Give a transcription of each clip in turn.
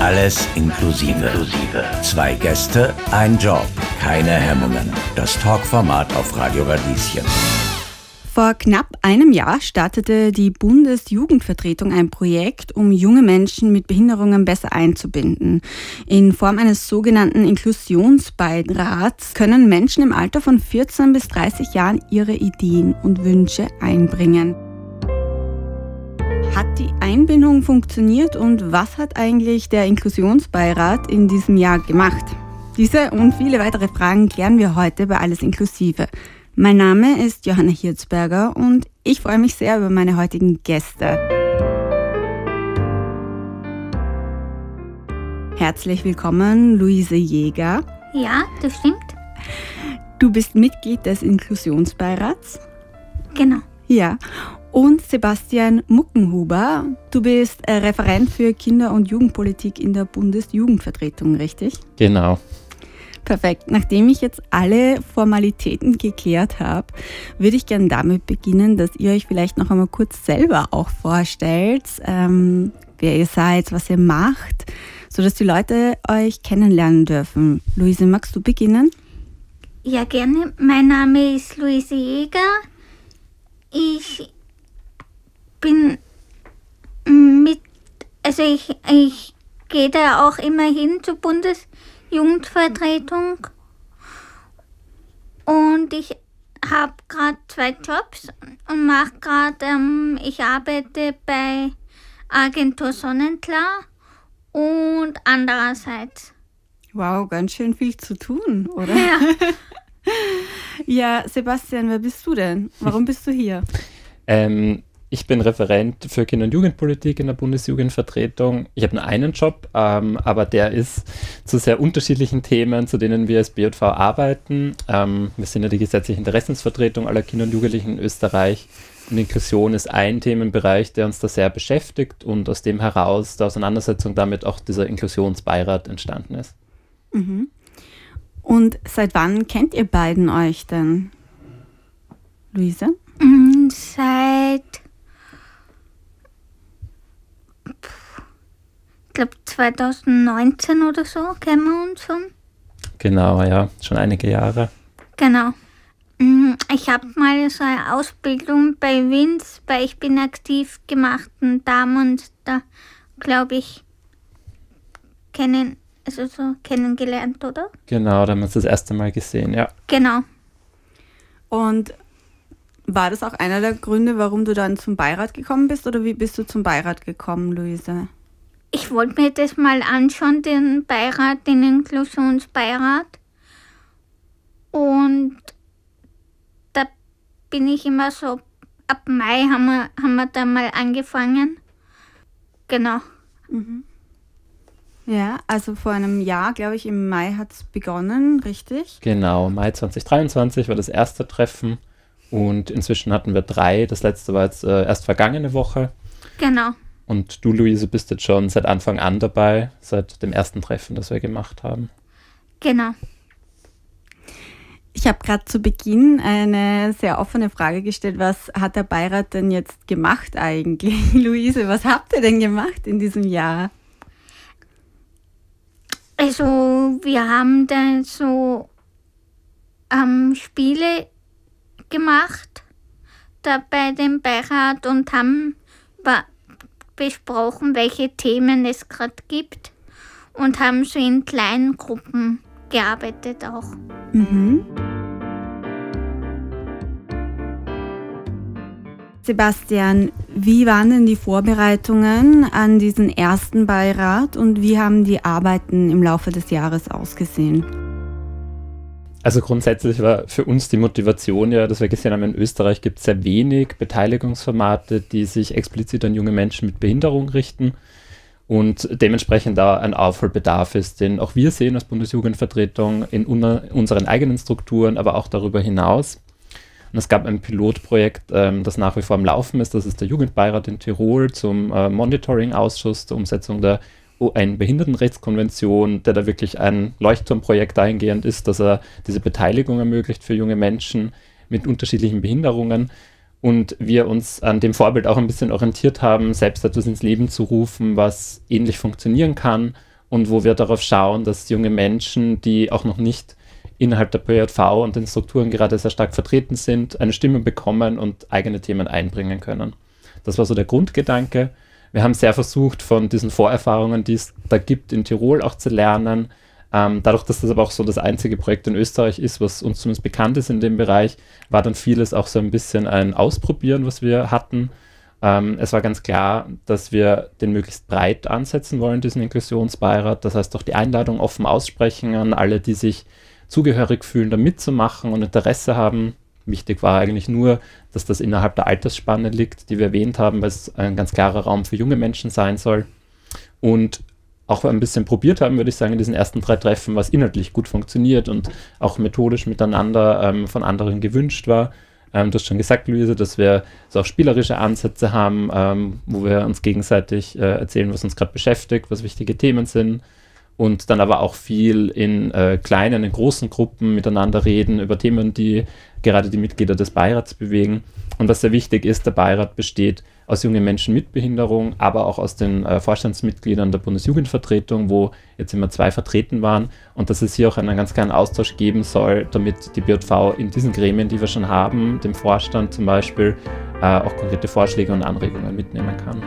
Alles inklusive. Zwei Gäste, ein Job, keine Hemmungen. Das Talkformat auf Radio Radieschen. Vor knapp einem Jahr startete die Bundesjugendvertretung ein Projekt, um junge Menschen mit Behinderungen besser einzubinden. In Form eines sogenannten Inklusionsbeirats können Menschen im Alter von 14 bis 30 Jahren ihre Ideen und Wünsche einbringen. Hat die Einbindung funktioniert und was hat eigentlich der Inklusionsbeirat in diesem Jahr gemacht? Diese und viele weitere Fragen klären wir heute bei Alles Inklusive. Mein Name ist Johanna Hirzberger und ich freue mich sehr über meine heutigen Gäste. Herzlich willkommen, Luise Jäger. Ja, das stimmt. Du bist Mitglied des Inklusionsbeirats. Genau. Ja. Und Sebastian Muckenhuber, du bist äh, Referent für Kinder- und Jugendpolitik in der Bundesjugendvertretung, richtig? Genau. Perfekt. Nachdem ich jetzt alle Formalitäten geklärt habe, würde ich gerne damit beginnen, dass ihr euch vielleicht noch einmal kurz selber auch vorstellt, ähm, wer ihr seid, was ihr macht, sodass die Leute euch kennenlernen dürfen. Luise, magst du beginnen? Ja, gerne. Mein Name ist Luise Jäger. Ich bin mit, also ich, ich gehe da auch immer hin zur Bundes Jugendvertretung. Und ich habe gerade zwei Jobs und mache gerade, ähm, ich arbeite bei Agentur Sonnenklar und andererseits. Wow, ganz schön viel zu tun, oder? Ja. ja, Sebastian, wer bist du denn? Warum bist du hier? ähm, ich bin Referent für Kinder- und Jugendpolitik in der Bundesjugendvertretung. Ich habe nur einen Job, ähm, aber der ist zu sehr unterschiedlichen Themen, zu denen wir als BJV arbeiten. Ähm, wir sind ja die gesetzliche Interessensvertretung aller Kinder und Jugendlichen in Österreich. Und Inklusion ist ein Themenbereich, der uns da sehr beschäftigt und aus dem heraus der Auseinandersetzung damit auch dieser Inklusionsbeirat entstanden ist. Mhm. Und seit wann kennt ihr beiden euch denn? Luise? Mm, seit ich glaube 2019 oder so kennen wir uns schon. Genau, ja, schon einige Jahre. Genau. Mm, ich habe mal so eine Ausbildung bei Wins, bei Ich bin aktiv gemacht und da haben wir uns da, glaube ich, kennen, also so kennengelernt, oder? Genau, da haben wir uns das erste Mal gesehen, ja. Genau. Und war das auch einer der Gründe, warum du dann zum Beirat gekommen bist oder wie bist du zum Beirat gekommen, Luise? Ich wollte mir das mal anschauen, den Beirat, den Inklusionsbeirat. Und da bin ich immer so, ab Mai haben wir, haben wir da mal angefangen. Genau. Mhm. Ja, also vor einem Jahr, glaube ich, im Mai hat es begonnen, richtig? Genau, Mai 2023 war das erste Treffen. Und inzwischen hatten wir drei. Das letzte war jetzt äh, erst vergangene Woche. Genau. Und du, Luise, bist jetzt schon seit Anfang an dabei, seit dem ersten Treffen, das wir gemacht haben. Genau. Ich habe gerade zu Beginn eine sehr offene Frage gestellt. Was hat der Beirat denn jetzt gemacht eigentlich? Luise, was habt ihr denn gemacht in diesem Jahr? Also, wir haben dann so ähm, Spiele gemacht da bei dem Beirat und haben besprochen, welche Themen es gerade gibt und haben so in kleinen Gruppen gearbeitet auch. Mhm. Sebastian, wie waren denn die Vorbereitungen an diesen ersten Beirat und wie haben die Arbeiten im Laufe des Jahres ausgesehen? Also grundsätzlich war für uns die Motivation ja, dass wir gesehen haben, in Österreich gibt es sehr wenig Beteiligungsformate, die sich explizit an junge Menschen mit Behinderung richten und dementsprechend da ein Aufholbedarf ist, den auch wir sehen als Bundesjugendvertretung in unseren eigenen Strukturen, aber auch darüber hinaus. Und es gab ein Pilotprojekt, ähm, das nach wie vor am Laufen ist. Das ist der Jugendbeirat in Tirol zum äh, Monitoring-Ausschuss der Umsetzung der UN-Behindertenrechtskonvention, der da wirklich ein Leuchtturmprojekt dahingehend ist, dass er diese Beteiligung ermöglicht für junge Menschen mit unterschiedlichen Behinderungen. Und wir uns an dem Vorbild auch ein bisschen orientiert haben, selbst etwas ins Leben zu rufen, was ähnlich funktionieren kann und wo wir darauf schauen, dass junge Menschen, die auch noch nicht innerhalb der PJV und den Strukturen gerade sehr stark vertreten sind, eine Stimme bekommen und eigene Themen einbringen können. Das war so der Grundgedanke. Wir haben sehr versucht, von diesen Vorerfahrungen, die es da gibt, in Tirol auch zu lernen. Ähm, dadurch, dass das aber auch so das einzige Projekt in Österreich ist, was uns zumindest bekannt ist in dem Bereich, war dann vieles auch so ein bisschen ein Ausprobieren, was wir hatten. Ähm, es war ganz klar, dass wir den möglichst breit ansetzen wollen, diesen Inklusionsbeirat. Das heißt, auch die Einladung offen aussprechen an alle, die sich zugehörig fühlen, da mitzumachen und Interesse haben. Wichtig war eigentlich nur, dass das innerhalb der Altersspanne liegt, die wir erwähnt haben, weil es ein ganz klarer Raum für junge Menschen sein soll. Und auch ein bisschen probiert haben, würde ich sagen, in diesen ersten drei Treffen, was inhaltlich gut funktioniert und auch methodisch miteinander ähm, von anderen gewünscht war. Ähm, du hast schon gesagt, Luise, dass wir so auch spielerische Ansätze haben, ähm, wo wir uns gegenseitig äh, erzählen, was uns gerade beschäftigt, was wichtige Themen sind und dann aber auch viel in äh, kleinen, in großen Gruppen miteinander reden über Themen, die gerade die Mitglieder des Beirats bewegen. Und was sehr wichtig ist, der Beirat besteht aus jungen Menschen mit Behinderung, aber auch aus den äh, Vorstandsmitgliedern der Bundesjugendvertretung, wo jetzt immer zwei vertreten waren und dass es hier auch einen ganz kleinen Austausch geben soll, damit die BJV in diesen Gremien, die wir schon haben, dem Vorstand zum Beispiel, äh, auch konkrete Vorschläge und Anregungen mitnehmen kann.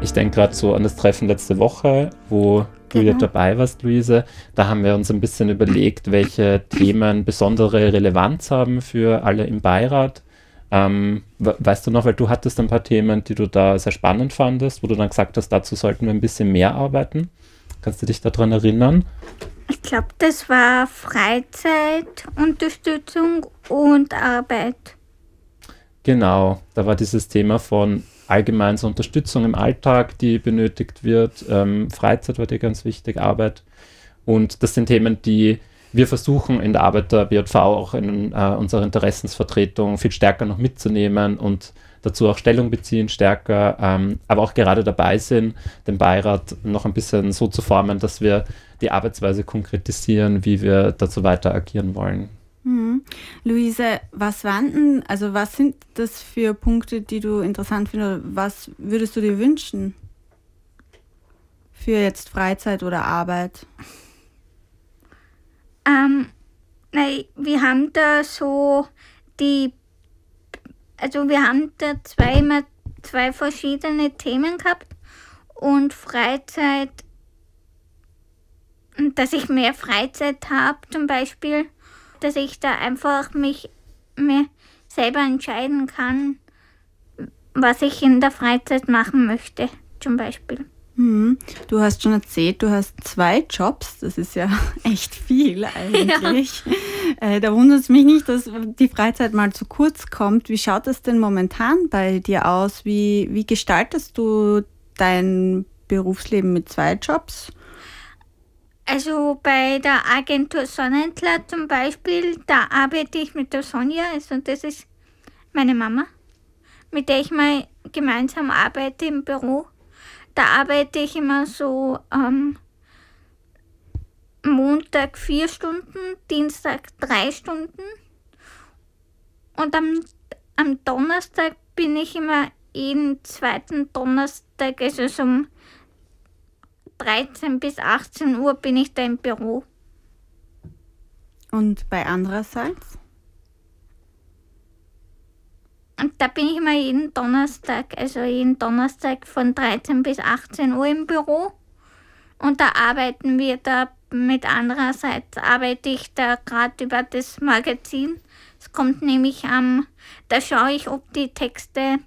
Ich denke gerade so an das Treffen letzte Woche, wo du ja genau. dabei warst, Luise. Da haben wir uns ein bisschen überlegt, welche Themen besondere Relevanz haben für alle im Beirat. Ähm, weißt du noch, weil du hattest ein paar Themen, die du da sehr spannend fandest, wo du dann gesagt hast, dazu sollten wir ein bisschen mehr arbeiten. Kannst du dich daran erinnern? Ich glaube, das war Freizeit, Unterstützung und Arbeit. Genau, da war dieses Thema von allgemein so Unterstützung im Alltag, die benötigt wird. Ähm, Freizeit war dir ganz wichtig, Arbeit. Und das sind Themen, die wir versuchen in der Arbeit der BJV auch in äh, unserer Interessensvertretung viel stärker noch mitzunehmen und dazu auch Stellung beziehen, stärker, ähm, aber auch gerade dabei sind, den Beirat noch ein bisschen so zu formen, dass wir die Arbeitsweise konkretisieren, wie wir dazu weiter agieren wollen. Mhm. Luise, was waren also was sind das für Punkte, die du interessant findest? Was würdest du dir wünschen für jetzt Freizeit oder Arbeit? Ähm, nein, wir haben da so die, also wir haben da zweimal zwei verschiedene Themen gehabt und Freizeit, dass ich mehr Freizeit habe zum Beispiel dass ich da einfach mich mir selber entscheiden kann, was ich in der Freizeit machen möchte, zum Beispiel. Mhm. Du hast schon erzählt, du hast zwei Jobs. Das ist ja echt viel eigentlich. Ja. Äh, da wundert es mich nicht, dass die Freizeit mal zu kurz kommt. Wie schaut das denn momentan bei dir aus? Wie, wie gestaltest du dein Berufsleben mit zwei Jobs? Also bei der Agentur Sonnenklar zum Beispiel, da arbeite ich mit der Sonja, also das ist meine Mama, mit der ich mal gemeinsam arbeite im Büro. Da arbeite ich immer so ähm, Montag vier Stunden, Dienstag drei Stunden und am, am Donnerstag bin ich immer jeden zweiten Donnerstag, also so um 13 bis 18 Uhr bin ich da im Büro. Und bei andererseits? Und da bin ich immer jeden Donnerstag, also jeden Donnerstag von 13 bis 18 Uhr im Büro. Und da arbeiten wir da mit andererseits arbeite ich da gerade über das Magazin. Es kommt nämlich am, ähm, da schaue ich, ob die Texte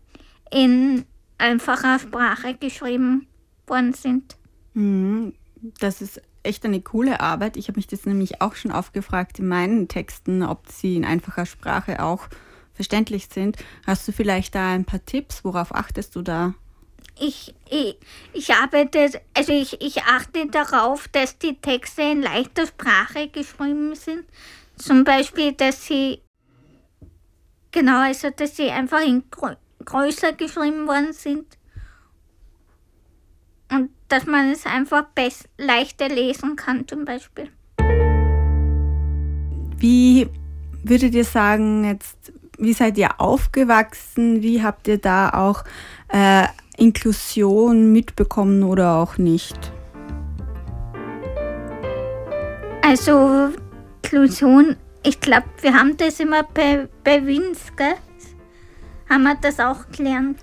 in einfacher Sprache geschrieben worden sind. Mhm. Das ist echt eine coole Arbeit. Ich habe mich das nämlich auch schon aufgefragt in meinen Texten, ob sie in einfacher Sprache auch verständlich sind. Hast du vielleicht da ein paar Tipps? Worauf achtest du da? Ich, ich, ich arbeite, also ich, ich achte darauf, dass die Texte in leichter Sprache geschrieben sind. Zum Beispiel, dass sie, genau, also dass sie einfach in größer geschrieben worden sind dass man es einfach leichter lesen kann zum Beispiel. Wie würdet ihr sagen, jetzt wie seid ihr aufgewachsen? Wie habt ihr da auch äh, Inklusion mitbekommen oder auch nicht? Also Inklusion, ich glaube, wir haben das immer bei, bei Wins, gell? Haben wir das auch gelernt.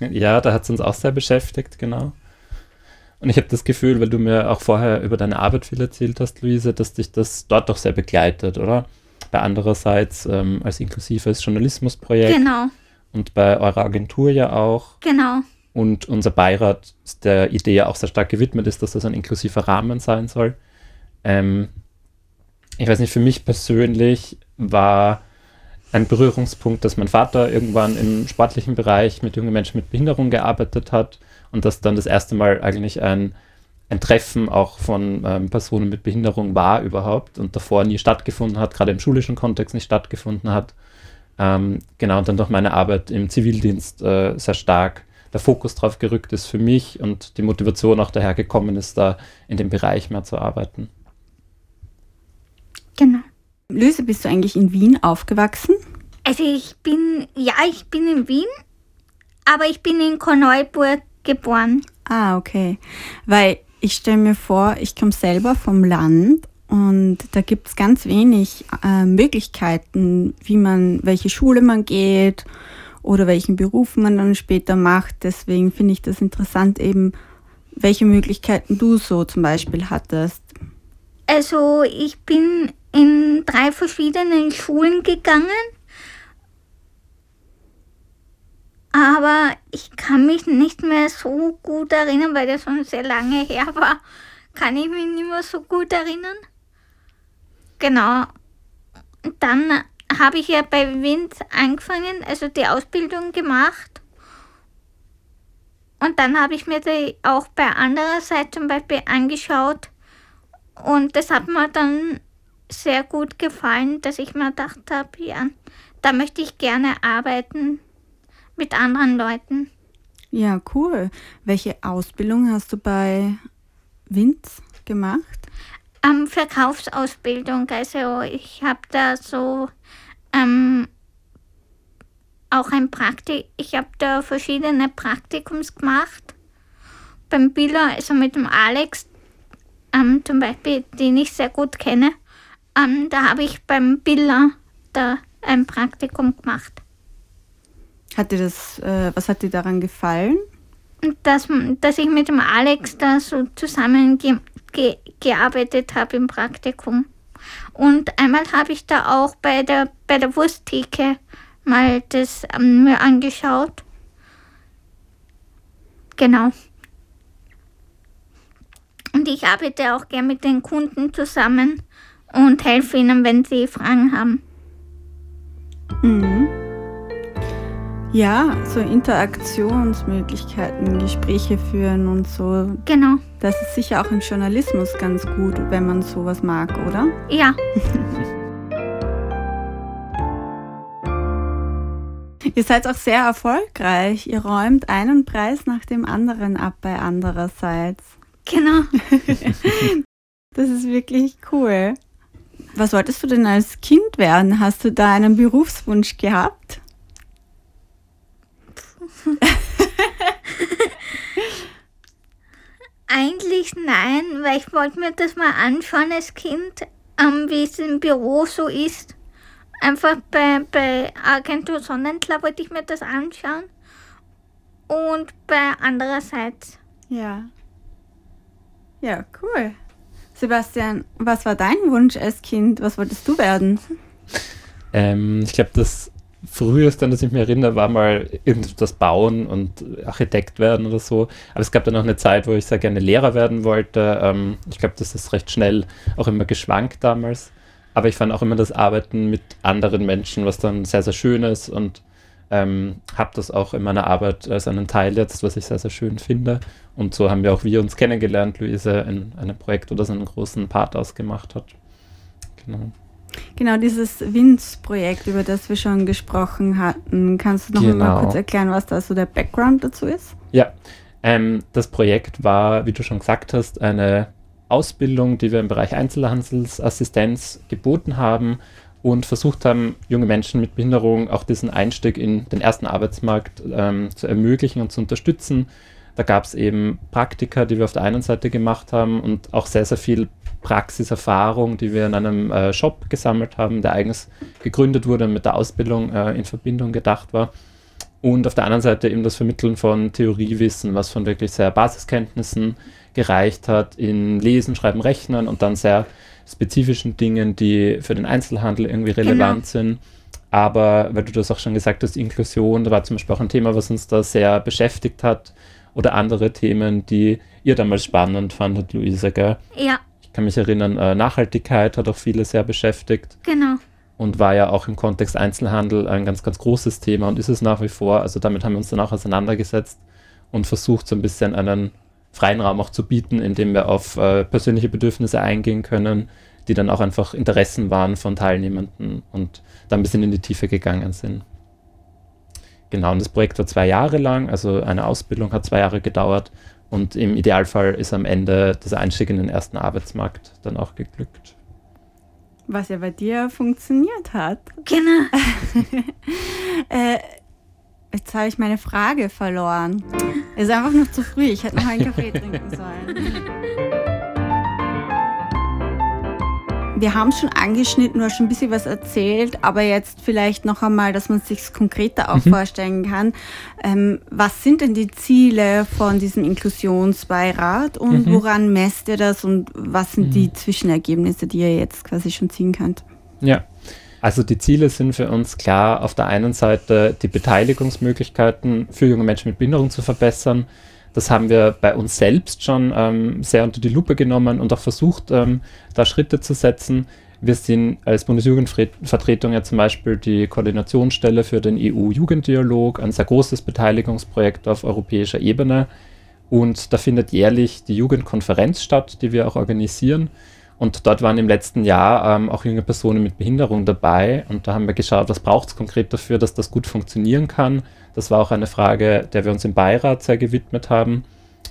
ja, da hat es uns auch sehr beschäftigt, genau. Und ich habe das Gefühl, weil du mir auch vorher über deine Arbeit viel erzählt hast, Luise, dass dich das dort doch sehr begleitet, oder? Bei andererseits ähm, als inklusives Journalismusprojekt. Genau. Und bei eurer Agentur ja auch. Genau. Und unser Beirat der Idee ja auch sehr stark gewidmet ist, dass das ein inklusiver Rahmen sein soll. Ähm, ich weiß nicht, für mich persönlich war ein Berührungspunkt, dass mein Vater irgendwann im sportlichen Bereich mit jungen Menschen mit Behinderung gearbeitet hat und dass dann das erste Mal eigentlich ein, ein Treffen auch von ähm, Personen mit Behinderung war überhaupt und davor nie stattgefunden hat, gerade im schulischen Kontext nicht stattgefunden hat. Ähm, genau, und dann durch meine Arbeit im Zivildienst äh, sehr stark der Fokus drauf gerückt ist für mich und die Motivation auch daher gekommen ist, da in dem Bereich mehr zu arbeiten. Genau. Luise, bist du eigentlich in Wien aufgewachsen? Also ich bin, ja, ich bin in Wien, aber ich bin in Korneuburg geboren. Ah, okay. Weil ich stelle mir vor, ich komme selber vom Land und da gibt es ganz wenig äh, Möglichkeiten, wie man, welche Schule man geht oder welchen Beruf man dann später macht. Deswegen finde ich das interessant, eben welche Möglichkeiten du so zum Beispiel hattest. Also ich bin in drei verschiedenen Schulen gegangen. Aber ich kann mich nicht mehr so gut erinnern, weil das schon sehr lange her war. Kann ich mich nicht mehr so gut erinnern. Genau. Dann habe ich ja bei Wind angefangen, also die Ausbildung gemacht. Und dann habe ich mir die auch bei anderer Seite zum Beispiel angeschaut. Und das hat mir dann sehr gut gefallen, dass ich mir gedacht habe, ja, da möchte ich gerne arbeiten mit anderen Leuten. Ja, cool. Welche Ausbildung hast du bei Winz gemacht? Ähm, Verkaufsausbildung. Also ich habe da so ähm, auch ein Praktik, ich habe da verschiedene Praktikums gemacht. Beim Biller, also mit dem Alex, ähm, zum Beispiel, den ich sehr gut kenne. Ähm, da habe ich beim Biller da ein Praktikum gemacht. Hat dir das, äh, was hat dir daran gefallen? Dass, dass ich mit dem Alex da so zusammen ge ge gearbeitet habe im Praktikum. Und einmal habe ich da auch bei der, bei der Wursttheke mal das ähm, mir angeschaut. Genau. Und ich arbeite auch gern mit den Kunden zusammen und helfe ihnen, wenn sie Fragen haben. Mhm. Ja, so Interaktionsmöglichkeiten, Gespräche führen und so. Genau. Das ist sicher auch im Journalismus ganz gut, wenn man sowas mag, oder? Ja. Ihr seid auch sehr erfolgreich. Ihr räumt einen Preis nach dem anderen ab bei andererseits. Genau. das ist wirklich cool. Was wolltest du denn als Kind werden? Hast du da einen Berufswunsch gehabt? Eigentlich nein, weil ich wollte mir das mal anschauen als Kind, ähm, wie es im Büro so ist. Einfach bei, bei Agentur Sonnenklar wollte ich mir das anschauen. Und bei andererseits. Ja. Ja, cool. Sebastian, was war dein Wunsch als Kind? Was wolltest du werden? Ähm, ich glaube, das früheste, an das ich mich erinnere, war mal irgendwas bauen und Architekt werden oder so. Aber es gab dann auch eine Zeit, wo ich sehr gerne Lehrer werden wollte. Ähm, ich glaube, das ist recht schnell auch immer geschwankt damals. Aber ich fand auch immer das Arbeiten mit anderen Menschen, was dann sehr, sehr schön ist und ähm, habe das auch in meiner Arbeit als einen Teil jetzt, was ich sehr, sehr schön finde. Und so haben wir auch wir uns kennengelernt, Luise, in einem Projekt, wo das einen großen Part ausgemacht hat. Genau. Genau, dieses WINS-Projekt, über das wir schon gesprochen hatten. Kannst du noch genau. mal kurz erklären, was da so der Background dazu ist? Ja, ähm, das Projekt war, wie du schon gesagt hast, eine Ausbildung, die wir im Bereich Einzelhandelsassistenz geboten haben und versucht haben, junge Menschen mit Behinderung auch diesen Einstieg in den ersten Arbeitsmarkt ähm, zu ermöglichen und zu unterstützen. Da gab es eben Praktika, die wir auf der einen Seite gemacht haben und auch sehr, sehr viel Praxiserfahrung, die wir in einem äh, Shop gesammelt haben, der eigens gegründet wurde und mit der Ausbildung äh, in Verbindung gedacht war. Und auf der anderen Seite eben das Vermitteln von Theoriewissen, was von wirklich sehr Basiskenntnissen gereicht hat in Lesen, Schreiben, Rechnen und dann sehr spezifischen Dingen, die für den Einzelhandel irgendwie relevant genau. sind. Aber, weil du das auch schon gesagt hast, Inklusion, da war zum Beispiel auch ein Thema, was uns da sehr beschäftigt hat. Oder andere Themen, die ihr damals spannend fandet, Luise, gell? Ja. Ich kann mich erinnern, äh, Nachhaltigkeit hat auch viele sehr beschäftigt. Genau. Und war ja auch im Kontext Einzelhandel ein ganz, ganz großes Thema und ist es nach wie vor. Also damit haben wir uns dann auch auseinandergesetzt und versucht, so ein bisschen einen freien Raum auch zu bieten, in dem wir auf äh, persönliche Bedürfnisse eingehen können, die dann auch einfach Interessen waren von Teilnehmenden und dann ein bisschen in die Tiefe gegangen sind. Genau, und das Projekt war zwei Jahre lang, also eine Ausbildung hat zwei Jahre gedauert und im Idealfall ist am Ende dieser Einstieg in den ersten Arbeitsmarkt dann auch geglückt. Was ja bei dir funktioniert hat. Genau. äh, Jetzt habe ich meine Frage verloren. Es ist einfach noch zu früh. Ich hätte noch einen Kaffee trinken sollen. Wir haben schon angeschnitten, hast schon ein bisschen was erzählt, aber jetzt vielleicht noch einmal, dass man es sich konkreter auch mhm. vorstellen kann. Ähm, was sind denn die Ziele von diesem Inklusionsbeirat und mhm. woran messt ihr das und was sind mhm. die Zwischenergebnisse, die ihr jetzt quasi schon ziehen könnt? Ja, also die Ziele sind für uns klar, auf der einen Seite die Beteiligungsmöglichkeiten für junge Menschen mit Behinderung zu verbessern. Das haben wir bei uns selbst schon ähm, sehr unter die Lupe genommen und auch versucht, ähm, da Schritte zu setzen. Wir sind als Bundesjugendvertretung ja zum Beispiel die Koordinationsstelle für den EU-Jugenddialog, ein sehr großes Beteiligungsprojekt auf europäischer Ebene. Und da findet jährlich die Jugendkonferenz statt, die wir auch organisieren. Und dort waren im letzten Jahr ähm, auch junge Personen mit Behinderung dabei. Und da haben wir geschaut, was braucht es konkret dafür, dass das gut funktionieren kann. Das war auch eine Frage, der wir uns im Beirat sehr gewidmet haben.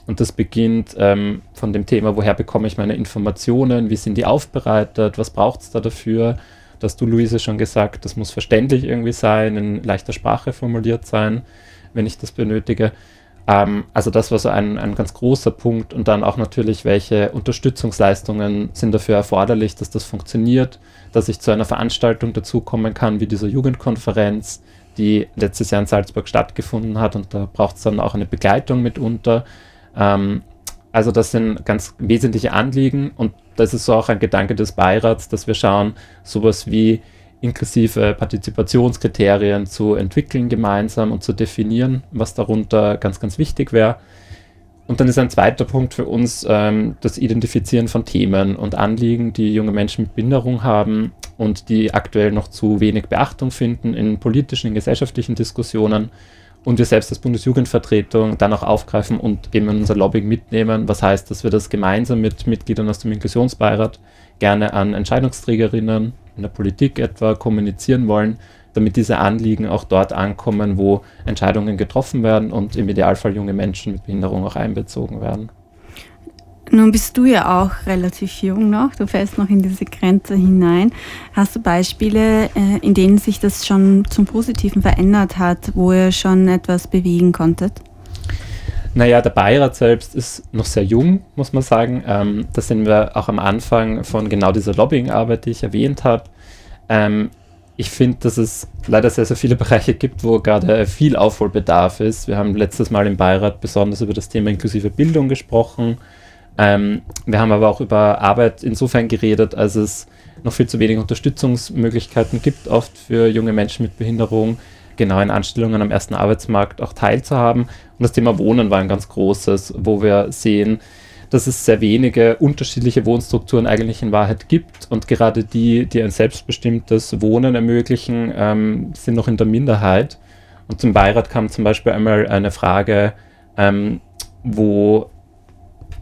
Und das beginnt ähm, von dem Thema, woher bekomme ich meine Informationen, wie sind die aufbereitet, was braucht es da dafür. Das hast du, Luise, schon gesagt, das muss verständlich irgendwie sein, in leichter Sprache formuliert sein, wenn ich das benötige. Ähm, also das war so ein, ein ganz großer Punkt und dann auch natürlich, welche Unterstützungsleistungen sind dafür erforderlich, dass das funktioniert, dass ich zu einer Veranstaltung dazukommen kann, wie dieser Jugendkonferenz, die letztes Jahr in Salzburg stattgefunden hat und da braucht es dann auch eine Begleitung mitunter. Ähm, also das sind ganz wesentliche Anliegen und das ist so auch ein Gedanke des Beirats, dass wir schauen, sowas wie inklusive Partizipationskriterien zu entwickeln gemeinsam und zu definieren, was darunter ganz, ganz wichtig wäre. Und dann ist ein zweiter Punkt für uns ähm, das Identifizieren von Themen und Anliegen, die junge Menschen mit Behinderung haben und die aktuell noch zu wenig Beachtung finden in politischen, in gesellschaftlichen Diskussionen. Und wir selbst als Bundesjugendvertretung dann auch aufgreifen und eben in unser Lobbying mitnehmen. Was heißt, dass wir das gemeinsam mit Mitgliedern aus dem Inklusionsbeirat gerne an Entscheidungsträgerinnen, in der Politik etwa kommunizieren wollen, damit diese Anliegen auch dort ankommen, wo Entscheidungen getroffen werden und im Idealfall junge Menschen mit Behinderung auch einbezogen werden. Nun bist du ja auch relativ jung noch, du fällst noch in diese Grenze hinein. Hast du Beispiele, äh, in denen sich das schon zum Positiven verändert hat, wo ihr schon etwas bewegen konntet? Naja, der Beirat selbst ist noch sehr jung, muss man sagen. Ähm, da sind wir auch am Anfang von genau dieser Lobbyingarbeit, die ich erwähnt habe. Ähm, ich finde, dass es leider sehr, sehr viele Bereiche gibt, wo gerade viel Aufholbedarf ist. Wir haben letztes Mal im Beirat besonders über das Thema inklusive Bildung gesprochen. Ähm, wir haben aber auch über Arbeit insofern geredet, als es noch viel zu wenig Unterstützungsmöglichkeiten gibt, oft für junge Menschen mit Behinderung genau in Anstellungen am ersten Arbeitsmarkt auch teilzuhaben. Und das Thema Wohnen war ein ganz großes, wo wir sehen, dass es sehr wenige unterschiedliche Wohnstrukturen eigentlich in Wahrheit gibt. Und gerade die, die ein selbstbestimmtes Wohnen ermöglichen, ähm, sind noch in der Minderheit. Und zum Beirat kam zum Beispiel einmal eine Frage, ähm, wo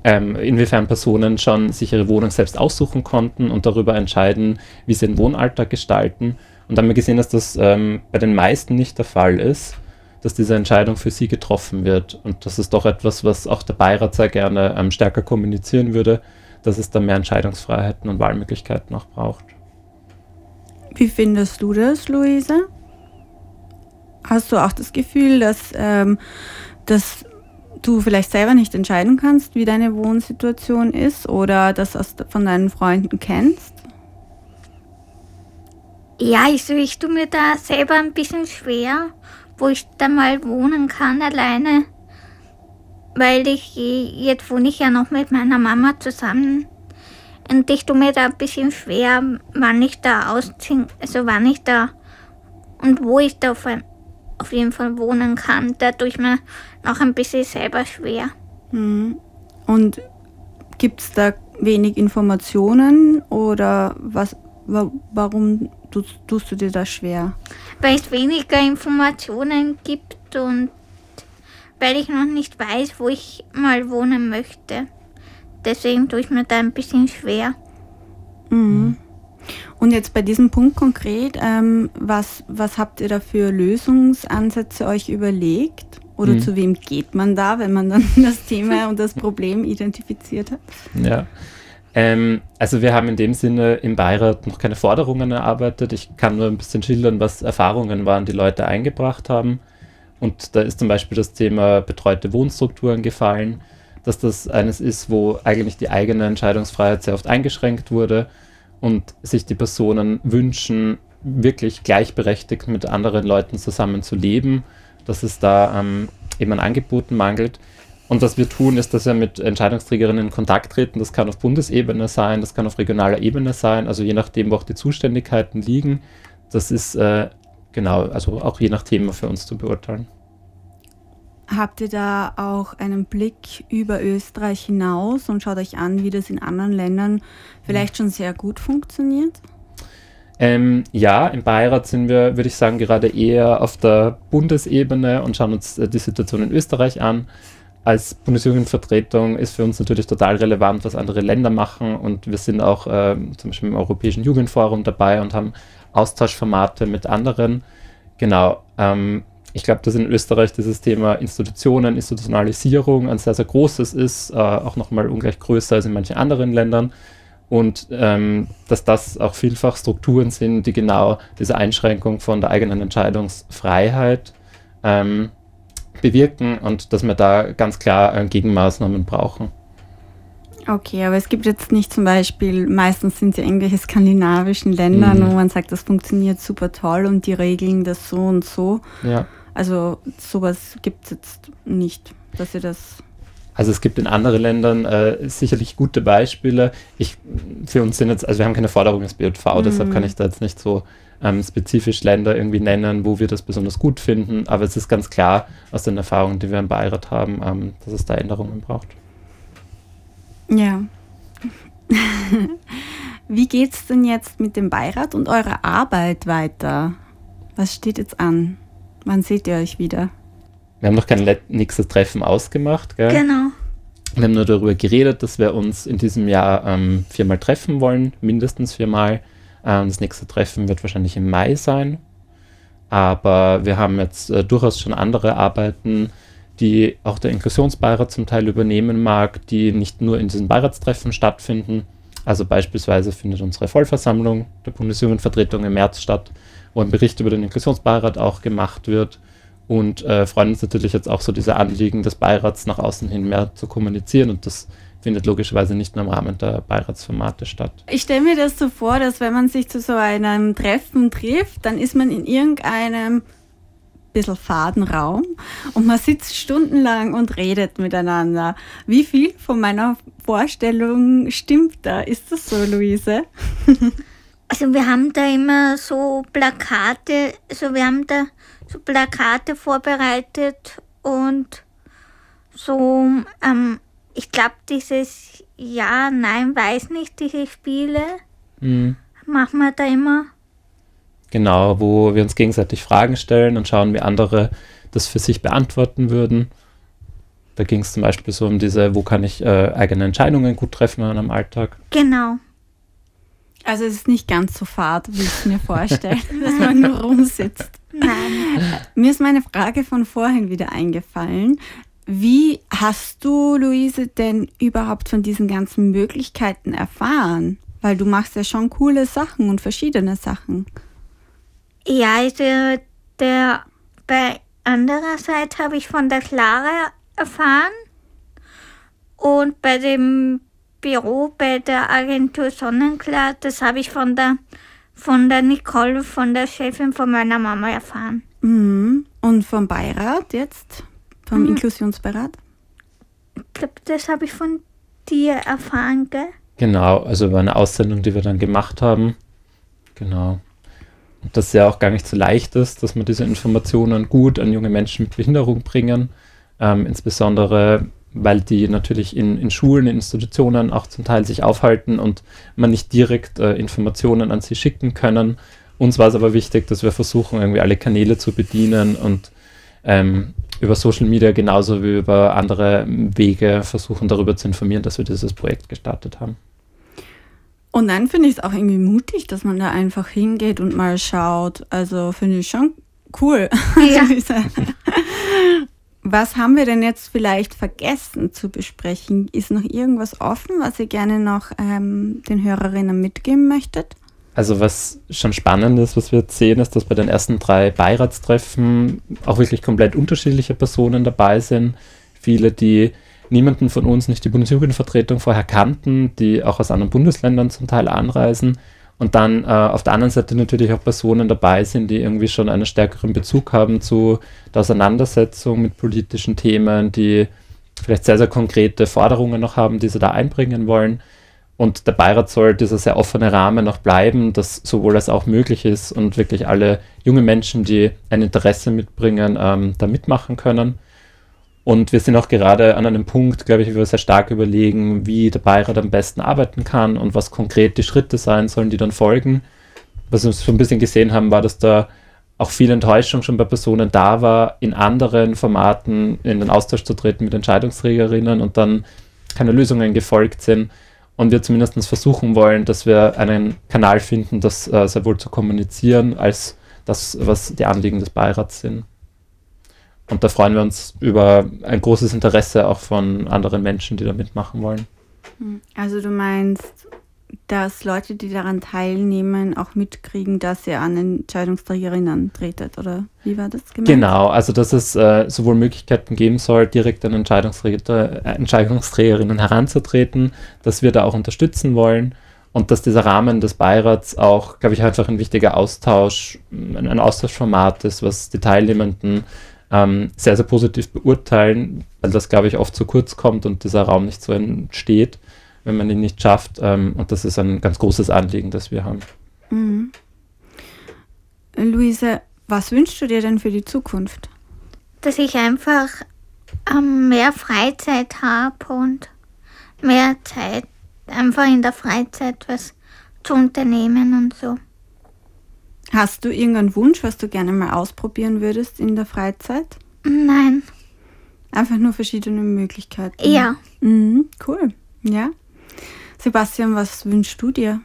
ähm, inwiefern Personen schon sich ihre Wohnung selbst aussuchen konnten und darüber entscheiden, wie sie den Wohnalltag gestalten. Und dann haben wir gesehen, dass das ähm, bei den meisten nicht der Fall ist, dass diese Entscheidung für sie getroffen wird. Und das ist doch etwas, was auch der Beirat sehr gerne ähm, stärker kommunizieren würde, dass es da mehr Entscheidungsfreiheiten und Wahlmöglichkeiten auch braucht. Wie findest du das, Luise? Hast du auch das Gefühl, dass, ähm, dass du vielleicht selber nicht entscheiden kannst, wie deine Wohnsituation ist oder das von deinen Freunden kennst? Ja, also ich tue mir da selber ein bisschen schwer, wo ich da mal wohnen kann alleine, weil ich jetzt wohne ich ja noch mit meiner Mama zusammen und ich tue mir da ein bisschen schwer, wann ich da ausziehen, also wann ich da und wo ich da auf, auf jeden Fall wohnen kann. Da tue ich mir noch ein bisschen selber schwer. Mhm. Und gibt es da wenig Informationen oder was, warum tust, tust du dir das schwer? Weil es weniger Informationen gibt und weil ich noch nicht weiß, wo ich mal wohnen möchte. Deswegen tue ich mir da ein bisschen schwer. Mhm. Und jetzt bei diesem Punkt konkret, ähm, was, was habt ihr da für Lösungsansätze euch überlegt? Oder mhm. zu wem geht man da, wenn man dann das Thema und das Problem identifiziert hat? Ja. Ähm, also wir haben in dem Sinne im Beirat noch keine Forderungen erarbeitet. Ich kann nur ein bisschen schildern, was Erfahrungen waren, die Leute eingebracht haben. Und da ist zum Beispiel das Thema betreute Wohnstrukturen gefallen dass das eines ist, wo eigentlich die eigene Entscheidungsfreiheit sehr oft eingeschränkt wurde und sich die Personen wünschen, wirklich gleichberechtigt mit anderen Leuten zusammen zu leben, dass es da ähm, eben an Angeboten mangelt. Und was wir tun, ist, dass wir mit Entscheidungsträgerinnen in Kontakt treten. Das kann auf Bundesebene sein, das kann auf regionaler Ebene sein, also je nachdem, wo auch die Zuständigkeiten liegen. Das ist äh, genau, also auch je nach Thema für uns zu beurteilen. Habt ihr da auch einen Blick über Österreich hinaus und schaut euch an, wie das in anderen Ländern vielleicht schon sehr gut funktioniert? Ähm, ja, im Beirat sind wir, würde ich sagen, gerade eher auf der Bundesebene und schauen uns äh, die Situation in Österreich an. Als Bundesjugendvertretung ist für uns natürlich total relevant, was andere Länder machen und wir sind auch äh, zum Beispiel im Europäischen Jugendforum dabei und haben Austauschformate mit anderen. Genau. Ähm, ich glaube, dass in Österreich dieses Thema Institutionen, Institutionalisierung ein sehr, sehr großes ist, äh, auch nochmal ungleich größer als in manchen anderen Ländern. Und ähm, dass das auch vielfach Strukturen sind, die genau diese Einschränkung von der eigenen Entscheidungsfreiheit ähm, bewirken und dass wir da ganz klar äh, Gegenmaßnahmen brauchen. Okay, aber es gibt jetzt nicht zum Beispiel, meistens sind es ja irgendwelche skandinavischen Länder, mhm. wo man sagt, das funktioniert super toll und die regeln das so und so. Ja. Also sowas gibt es jetzt nicht, dass ihr das. Also es gibt in anderen Ländern äh, sicherlich gute Beispiele. Ich, für uns sind jetzt, also wir haben keine Forderung des BJV, mhm. deshalb kann ich da jetzt nicht so ähm, spezifisch Länder irgendwie nennen, wo wir das besonders gut finden. Aber es ist ganz klar aus den Erfahrungen, die wir im Beirat haben, ähm, dass es da Änderungen braucht. Ja. Wie geht es denn jetzt mit dem Beirat und eurer Arbeit weiter? Was steht jetzt an? Wann seht ihr euch wieder? Wir haben noch kein nächstes Treffen ausgemacht, gell? Genau. Wir haben nur darüber geredet, dass wir uns in diesem Jahr ähm, viermal treffen wollen, mindestens viermal. Ähm, das nächste Treffen wird wahrscheinlich im Mai sein. Aber wir haben jetzt äh, durchaus schon andere Arbeiten, die auch der Inklusionsbeirat zum Teil übernehmen mag, die nicht nur in diesen Beiratstreffen stattfinden. Also beispielsweise findet unsere Vollversammlung der Bundesjugendvertretung im März statt ein Bericht über den Inklusionsbeirat auch gemacht wird und äh, freuen uns natürlich jetzt auch so diese Anliegen des Beirats nach außen hin mehr zu kommunizieren und das findet logischerweise nicht nur im Rahmen der Beiratsformate statt. Ich stelle mir das so vor, dass wenn man sich zu so einem Treffen trifft, dann ist man in irgendeinem bisschen faden Raum und man sitzt stundenlang und redet miteinander. Wie viel von meiner Vorstellung stimmt da? Ist das so, Luise? Also wir haben da immer so Plakate, also wir haben da so Plakate vorbereitet und so, ähm, ich glaube dieses Ja, Nein, weiß nicht, diese Spiele mhm. machen wir da immer. Genau, wo wir uns gegenseitig Fragen stellen und schauen, wie andere das für sich beantworten würden. Da ging es zum Beispiel so um diese, wo kann ich äh, eigene Entscheidungen gut treffen in einem Alltag. Genau. Also es ist nicht ganz so fad, wie ich es mir vorstelle, dass man nur rumsitzt. Nein. Mir ist meine Frage von vorhin wieder eingefallen. Wie hast du, Luise, denn überhaupt von diesen ganzen Möglichkeiten erfahren? Weil du machst ja schon coole Sachen und verschiedene Sachen. Ja, also der, bei anderer Seite habe ich von der Clara erfahren und bei dem Büro bei der Agentur Sonnenklar, das habe ich von der, von der Nicole, von der Chefin von meiner Mama erfahren. Mhm. Und vom Beirat jetzt? Vom mhm. Inklusionsbeirat? Ich glaube, das habe ich von dir erfahren, gell? Genau, also über eine Aussendung, die wir dann gemacht haben. Genau. Und dass es ja auch gar nicht so leicht ist, dass man diese Informationen gut an junge Menschen mit Behinderung bringen. Ähm, insbesondere weil die natürlich in, in Schulen, in Institutionen auch zum Teil sich aufhalten und man nicht direkt äh, Informationen an sie schicken können. Uns war es aber wichtig, dass wir versuchen, irgendwie alle Kanäle zu bedienen und ähm, über Social Media genauso wie über andere Wege versuchen, darüber zu informieren, dass wir dieses Projekt gestartet haben. Und dann finde ich es auch irgendwie mutig, dass man da einfach hingeht und mal schaut. Also finde ich schon cool. Ja. Was haben wir denn jetzt vielleicht vergessen zu besprechen? Ist noch irgendwas offen, was ihr gerne noch ähm, den Hörerinnen mitgeben möchtet? Also was schon spannend ist, was wir jetzt sehen, ist, dass bei den ersten drei Beiratstreffen auch wirklich komplett unterschiedliche Personen dabei sind. Viele, die niemanden von uns, nicht die Bundesjugendvertretung vorher kannten, die auch aus anderen Bundesländern zum Teil anreisen und dann äh, auf der anderen Seite natürlich auch Personen dabei sind, die irgendwie schon einen stärkeren Bezug haben zu der Auseinandersetzung mit politischen Themen, die vielleicht sehr, sehr konkrete Forderungen noch haben, die sie da einbringen wollen. Und der Beirat soll dieser sehr offene Rahmen noch bleiben, dass sowohl als auch möglich ist und wirklich alle junge Menschen, die ein Interesse mitbringen, ähm, da mitmachen können. Und wir sind auch gerade an einem Punkt, glaube ich, wo wir sehr stark überlegen, wie der Beirat am besten arbeiten kann und was konkret die Schritte sein sollen, die dann folgen. Was wir so ein bisschen gesehen haben, war, dass da auch viel Enttäuschung schon bei Personen da war, in anderen Formaten in den Austausch zu treten mit Entscheidungsträgerinnen und dann keine Lösungen gefolgt sind. Und wir zumindest versuchen wollen, dass wir einen Kanal finden, das äh, sehr wohl zu kommunizieren, als das, was die Anliegen des Beirats sind. Und da freuen wir uns über ein großes Interesse auch von anderen Menschen, die da mitmachen wollen. Hm. Also du meinst, dass Leute, die daran teilnehmen, auch mitkriegen, dass ihr an Entscheidungsträgerinnen tretet, oder wie war das gemeint? Genau, also dass es äh, sowohl Möglichkeiten geben soll, direkt an Entscheidungsträger, äh, Entscheidungsträgerinnen heranzutreten, dass wir da auch unterstützen wollen und dass dieser Rahmen des Beirats auch, glaube ich, einfach ein wichtiger Austausch, ein Austauschformat ist, was die Teilnehmenden ähm, sehr, sehr positiv beurteilen, weil das, glaube ich, oft zu kurz kommt und dieser Raum nicht so entsteht, wenn man ihn nicht schafft. Ähm, und das ist ein ganz großes Anliegen, das wir haben. Mhm. Luise, was wünschst du dir denn für die Zukunft? Dass ich einfach ähm, mehr Freizeit habe und mehr Zeit, einfach in der Freizeit was zu unternehmen und so. Hast du irgendeinen Wunsch, was du gerne mal ausprobieren würdest in der Freizeit? Nein. Einfach nur verschiedene Möglichkeiten. Ja. Mhm, cool. Ja. Sebastian, was wünschst du dir?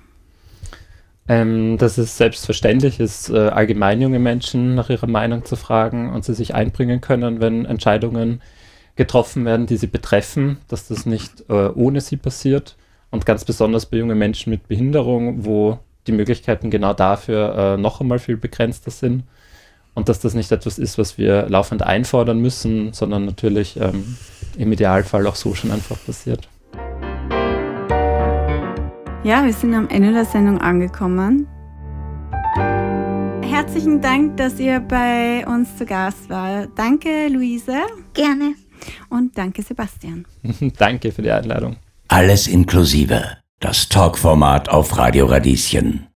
Ähm, dass es selbstverständlich ist, äh, allgemein junge Menschen nach ihrer Meinung zu fragen und sie sich einbringen können, wenn Entscheidungen getroffen werden, die sie betreffen, dass das nicht äh, ohne sie passiert. Und ganz besonders bei jungen Menschen mit Behinderung, wo die Möglichkeiten genau dafür äh, noch einmal viel begrenzter sind und dass das nicht etwas ist, was wir laufend einfordern müssen, sondern natürlich ähm, im Idealfall auch so schon einfach passiert. Ja, wir sind am Ende der Sendung angekommen. Herzlichen Dank, dass ihr bei uns zu Gast war. Danke, Luise. Gerne. Und danke, Sebastian. danke für die Einladung. Alles inklusive das Talkformat auf Radio Radieschen.